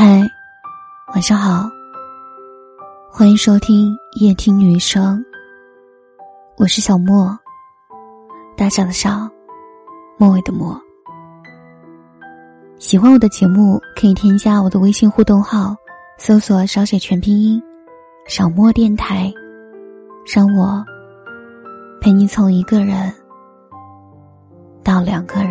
嗨，晚上好，欢迎收听夜听女生。我是小莫，大小的小，末尾的末。喜欢我的节目，可以添加我的微信互动号，搜索“小写全拼音”，小莫电台，让我陪你从一个人到两个人。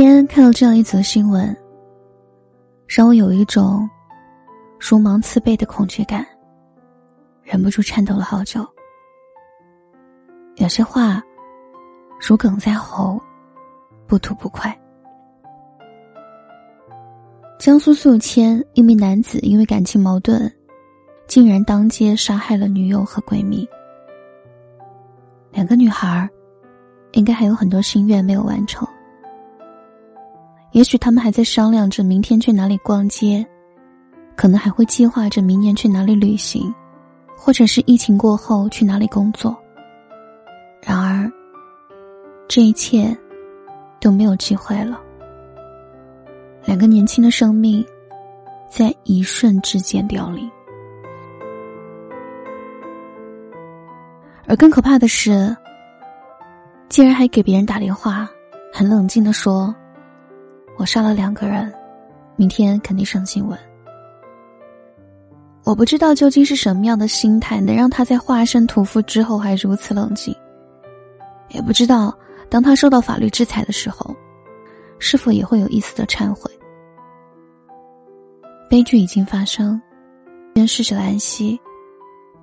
天看到这样一则新闻，让我有一种如芒刺背的恐惧感，忍不住颤抖了好久。有些话如鲠在喉，不吐不快。江苏宿迁，一名男子因为感情矛盾，竟然当街杀害了女友和闺蜜。两个女孩儿，应该还有很多心愿没有完成。也许他们还在商量着明天去哪里逛街，可能还会计划着明年去哪里旅行，或者是疫情过后去哪里工作。然而，这一切都没有机会了。两个年轻的生命，在一瞬之间凋零。而更可怕的是，竟然还给别人打电话，很冷静的说。我杀了两个人，明天肯定上新闻。我不知道究竟是什么样的心态，能让他在化身屠夫之后还如此冷静。也不知道当他受到法律制裁的时候，是否也会有一丝的忏悔。悲剧已经发生，愿逝者安息，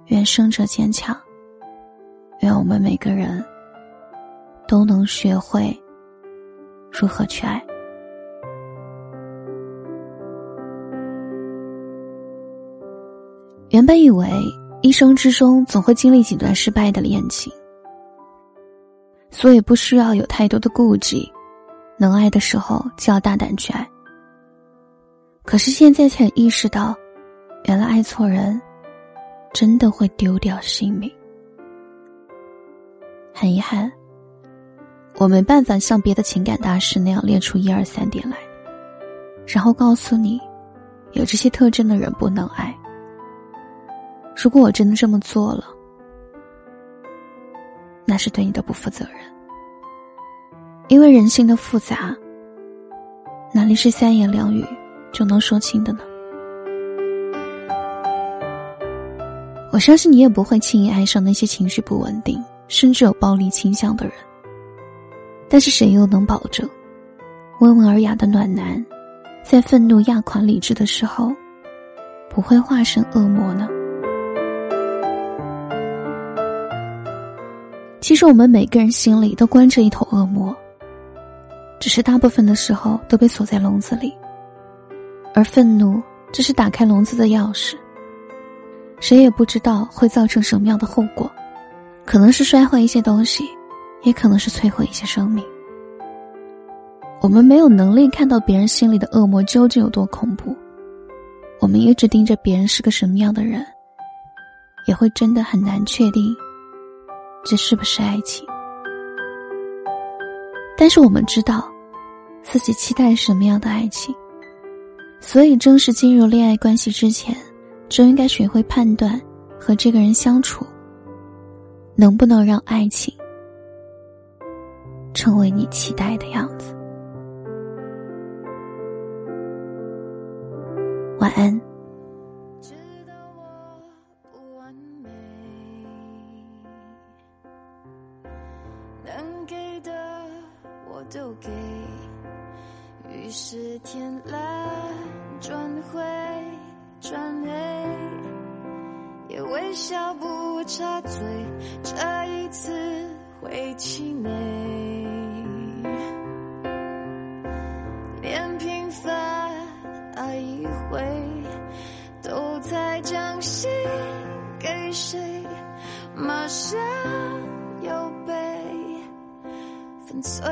愿生者坚强，愿我们每个人都能学会如何去爱。原本以为一生之中总会经历几段失败的恋情，所以不需要有太多的顾忌，能爱的时候就要大胆去爱。可是现在才意识到，原来爱错人，真的会丢掉性命。很遗憾，我没办法像别的情感大师那样列出一二三点来，然后告诉你，有这些特征的人不能爱。如果我真的这么做了，那是对你的不负责任。因为人性的复杂，哪里是三言两语就能说清的呢？我相信你也不会轻易爱上那些情绪不稳定，甚至有暴力倾向的人。但是谁又能保证，温文尔雅的暖男，在愤怒压垮理智的时候，不会化身恶魔呢？其实我们每个人心里都关着一头恶魔，只是大部分的时候都被锁在笼子里，而愤怒只是打开笼子的钥匙。谁也不知道会造成什么样的后果，可能是摔坏一些东西，也可能是摧毁一些生命。我们没有能力看到别人心里的恶魔究竟有多恐怖，我们一直盯着别人是个什么样的人，也会真的很难确定。这是不是爱情？但是我们知道，自己期待什么样的爱情，所以正式进入恋爱关系之前，就应该学会判断和这个人相处，能不能让爱情成为你期待的样子。晚安。给的我都给，于是天蓝转灰转黑，也微笑不插嘴，这一次会气馁，连平凡爱一回，都在将心给谁，马上醉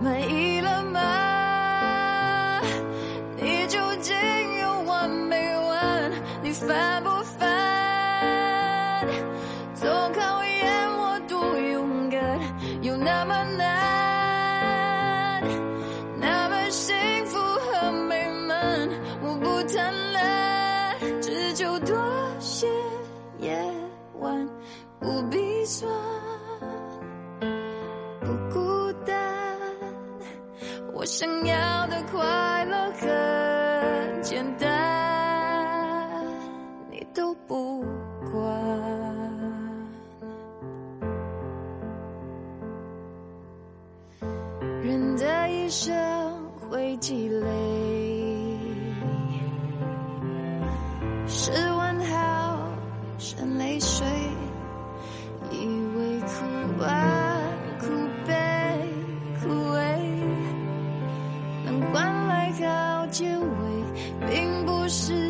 满意了吗？你究竟有完没完？你烦我想要的快乐很简单你都不管。人的一生会积累。并不是